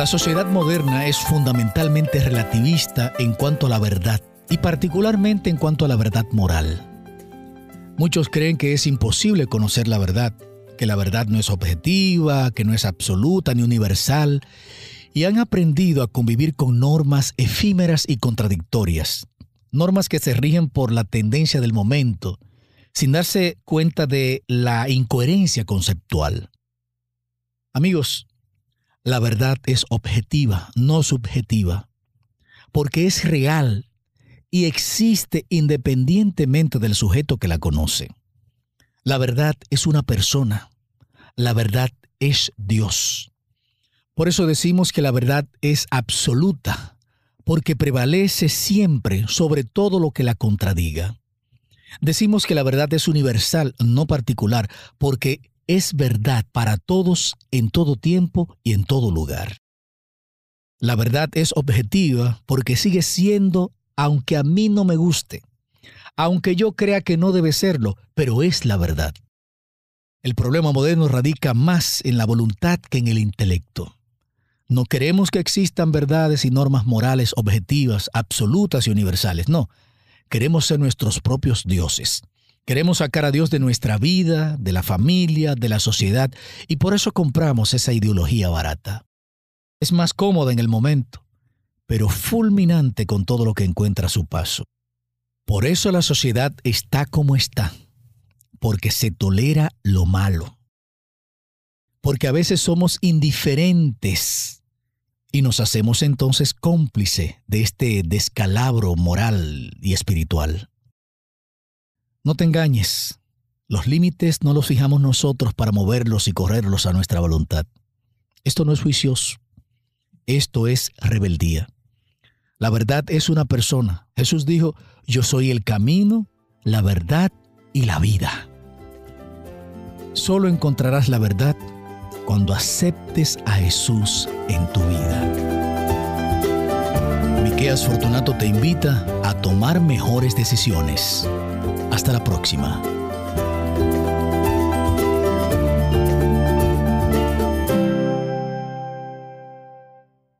La sociedad moderna es fundamentalmente relativista en cuanto a la verdad y particularmente en cuanto a la verdad moral. Muchos creen que es imposible conocer la verdad, que la verdad no es objetiva, que no es absoluta ni universal, y han aprendido a convivir con normas efímeras y contradictorias, normas que se rigen por la tendencia del momento, sin darse cuenta de la incoherencia conceptual. Amigos, la verdad es objetiva, no subjetiva, porque es real y existe independientemente del sujeto que la conoce. La verdad es una persona, la verdad es Dios. Por eso decimos que la verdad es absoluta, porque prevalece siempre sobre todo lo que la contradiga. Decimos que la verdad es universal, no particular, porque es verdad para todos en todo tiempo y en todo lugar. La verdad es objetiva porque sigue siendo, aunque a mí no me guste, aunque yo crea que no debe serlo, pero es la verdad. El problema moderno radica más en la voluntad que en el intelecto. No queremos que existan verdades y normas morales objetivas, absolutas y universales, no. Queremos ser nuestros propios dioses. Queremos sacar a Dios de nuestra vida, de la familia, de la sociedad, y por eso compramos esa ideología barata. Es más cómoda en el momento, pero fulminante con todo lo que encuentra a su paso. Por eso la sociedad está como está, porque se tolera lo malo. Porque a veces somos indiferentes y nos hacemos entonces cómplice de este descalabro moral y espiritual. No te engañes, los límites no los fijamos nosotros para moverlos y correrlos a nuestra voluntad. Esto no es juicioso, esto es rebeldía. La verdad es una persona. Jesús dijo, yo soy el camino, la verdad y la vida. Solo encontrarás la verdad cuando aceptes a Jesús en tu vida. Miqueas Fortunato te invita a tomar mejores decisiones. Hasta la próxima.